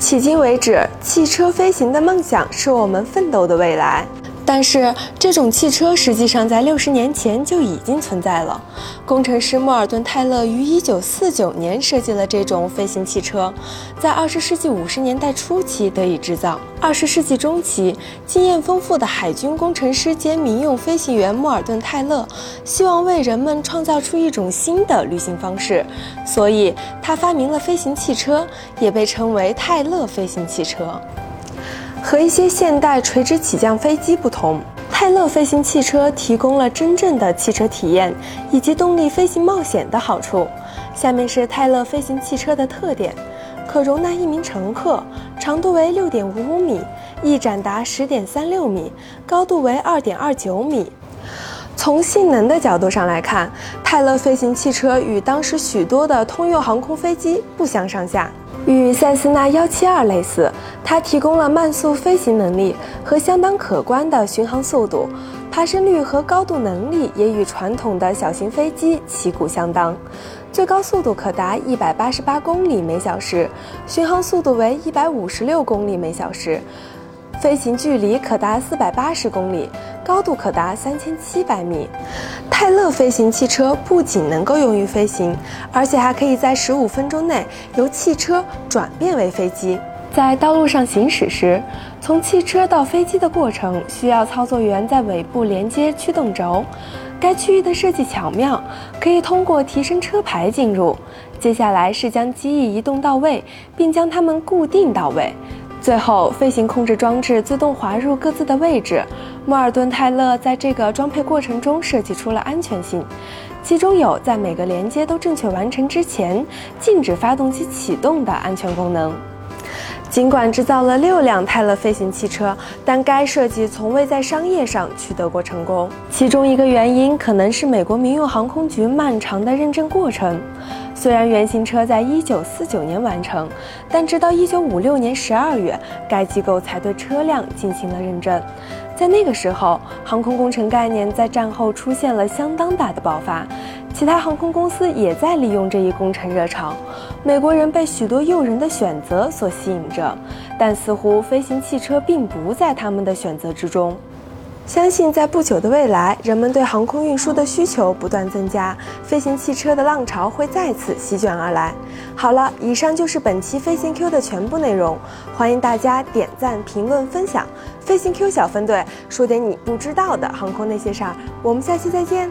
迄今为止，汽车飞行的梦想是我们奋斗的未来。但是，这种汽车实际上在六十年前就已经存在了。工程师莫尔顿·泰勒于一九四九年设计了这种飞行汽车，在二十世纪五十年代初期得以制造。二十世纪中期，经验丰富的海军工程师兼民用飞行员莫尔顿·泰勒希望为人们创造出一种新的旅行方式，所以他发明了飞行汽车，也被称为泰勒飞行汽车。和一些现代垂直起降飞机不同，泰勒飞行汽车提供了真正的汽车体验以及动力飞行冒险的好处。下面是泰勒飞行汽车的特点：可容纳一名乘客，长度为六点五五米，翼展达十点三六米，高度为二点二九米。从性能的角度上来看，泰勒飞行汽车与当时许多的通用航空飞机不相上下。与塞斯纳幺七二类似，它提供了慢速飞行能力和相当可观的巡航速度，爬升率和高度能力也与传统的小型飞机旗鼓相当。最高速度可达一百八十八公里每小时，巡航速度为一百五十六公里每小时。飞行距离可达四百八十公里，高度可达三千七百米。泰勒飞行汽车不仅能够用于飞行，而且还可以在十五分钟内由汽车转变为飞机。在道路上行驶时，从汽车到飞机的过程需要操作员在尾部连接驱动轴。该区域的设计巧妙，可以通过提升车牌进入。接下来是将机翼移动到位，并将它们固定到位。最后，飞行控制装置自动滑入各自的位置。莫尔顿·泰勒在这个装配过程中设计出了安全性，其中有在每个连接都正确完成之前禁止发动机启动的安全功能。尽管制造了六辆泰勒飞行汽车，但该设计从未在商业上取得过成功。其中一个原因可能是美国民用航空局漫长的认证过程。虽然原型车在1949年完成，但直到1956年12月，该机构才对车辆进行了认证。在那个时候，航空工程概念在战后出现了相当大的爆发，其他航空公司也在利用这一工程热潮。美国人被许多诱人的选择所吸引着，但似乎飞行汽车并不在他们的选择之中。相信在不久的未来，人们对航空运输的需求不断增加，飞行汽车的浪潮会再次席卷而来。好了，以上就是本期飞行 Q 的全部内容，欢迎大家点赞、评论、分享。飞行 Q 小分队说点你不知道的航空那些事儿，我们下期再见。